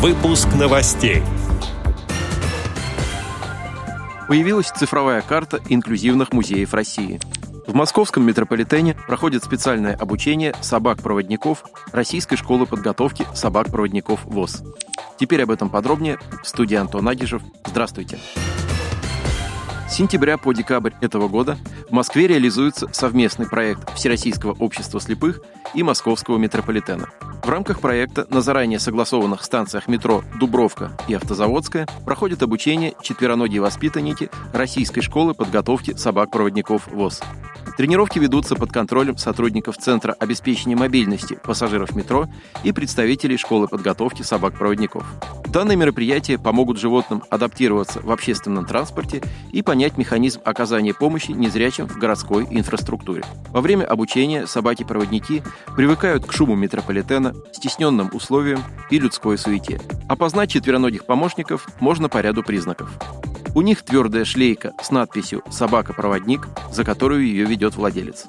Выпуск новостей. Появилась цифровая карта инклюзивных музеев России. В московском метрополитене проходит специальное обучение собак-проводников Российской школы подготовки собак-проводников ВОЗ. Теперь об этом подробнее в студии Антон Агишев. Здравствуйте. С сентября по декабрь этого года в Москве реализуется совместный проект Всероссийского общества слепых и Московского метрополитена. В рамках проекта на заранее согласованных станциях метро Дубровка и Автозаводская проходит обучение четвероногие воспитанники Российской школы подготовки собак-проводников ВОЗ. Тренировки ведутся под контролем сотрудников Центра обеспечения мобильности пассажиров метро и представителей школы подготовки собак-проводников. Данные мероприятия помогут животным адаптироваться в общественном транспорте и понять механизм оказания помощи незрячим в городской инфраструктуре. Во время обучения собаки-проводники привыкают к шуму метрополитена, стесненным условиям и людской суете. Опознать четвероногих помощников можно по ряду признаков. У них твердая шлейка с надписью «Собака-проводник», за которую ее ведет владелец.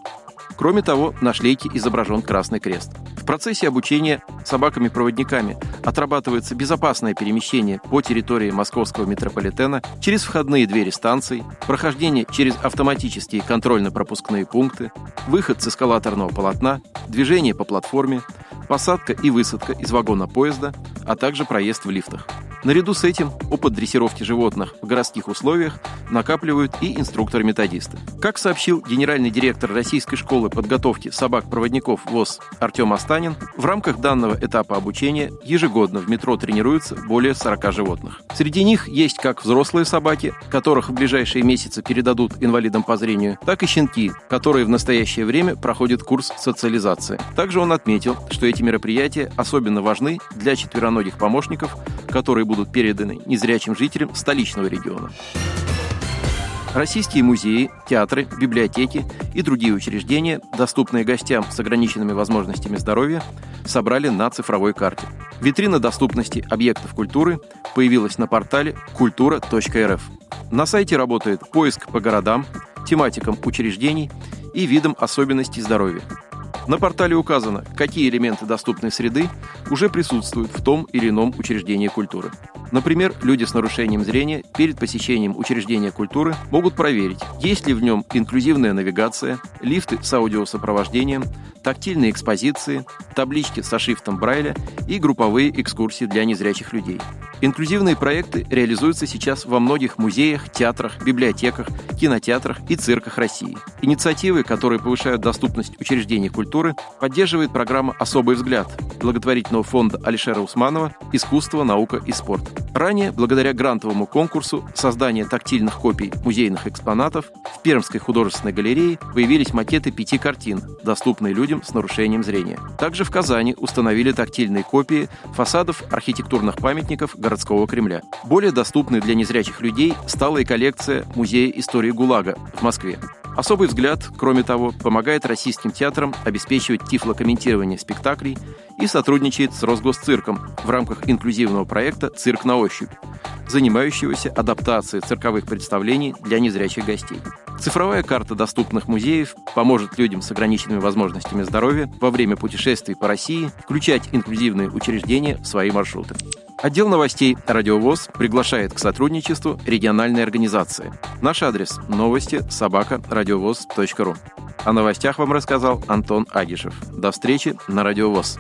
Кроме того, на шлейке изображен Красный Крест. В процессе обучения собаками-проводниками отрабатывается безопасное перемещение по территории московского метрополитена через входные двери станций, прохождение через автоматические контрольно-пропускные пункты, выход с эскалаторного полотна, движение по платформе, посадка и высадка из вагона поезда, а также проезд в лифтах. Наряду с этим опыт дрессировки животных в городских условиях накапливают и инструкторы-методисты. Как сообщил генеральный директор Российской школы подготовки собак-проводников ВОЗ Артем Астанин, в рамках данного этапа обучения ежегодно в метро тренируются более 40 животных. Среди них есть как взрослые собаки, которых в ближайшие месяцы передадут инвалидам по зрению, так и щенки, которые в настоящее время проходят курс социализации. Также он отметил, что эти мероприятия особенно важны для четвероногих помощников, которые будут переданы незрячим жителям столичного региона. Российские музеи, театры, библиотеки и другие учреждения, доступные гостям с ограниченными возможностями здоровья, собрали на цифровой карте. Витрина доступности объектов культуры появилась на портале культура.рф. На сайте работает поиск по городам, тематикам учреждений и видам особенностей здоровья. На портале указано, какие элементы доступной среды уже присутствуют в том или ином учреждении культуры. Например, люди с нарушением зрения перед посещением учреждения культуры могут проверить, есть ли в нем инклюзивная навигация, лифты с аудиосопровождением, тактильные экспозиции, таблички со шрифтом Брайля и групповые экскурсии для незрячих людей. Инклюзивные проекты реализуются сейчас во многих музеях, театрах, библиотеках, кинотеатрах и цирках России. Инициативы, которые повышают доступность учреждений культуры, поддерживает программа «Особый взгляд» благотворительного фонда Алишера Усманова «Искусство, наука и спорт». Ранее, благодаря грантовому конкурсу создания тактильных копий музейных экспонатов, в Пермской художественной галерее появились макеты пяти картин, доступные людям с нарушением зрения. Также в Казани установили тактильные копии фасадов архитектурных памятников городского Кремля. Более доступной для незрячих людей стала и коллекция Музея истории ГУЛАГа в Москве. Особый взгляд, кроме того, помогает российским театрам обеспечивать тифлокомментирование спектаклей и сотрудничает с Росгосцирком в рамках инклюзивного проекта «Цирк на ощупь», занимающегося адаптацией цирковых представлений для незрячих гостей. Цифровая карта доступных музеев поможет людям с ограниченными возможностями здоровья во время путешествий по России включать инклюзивные учреждения в свои маршруты. Отдел новостей «Радиовоз» приглашает к сотрудничеству региональной организации. Наш адрес – новости собака радиовоз.ру. О новостях вам рассказал Антон Агишев. До встречи на «Радиовоз».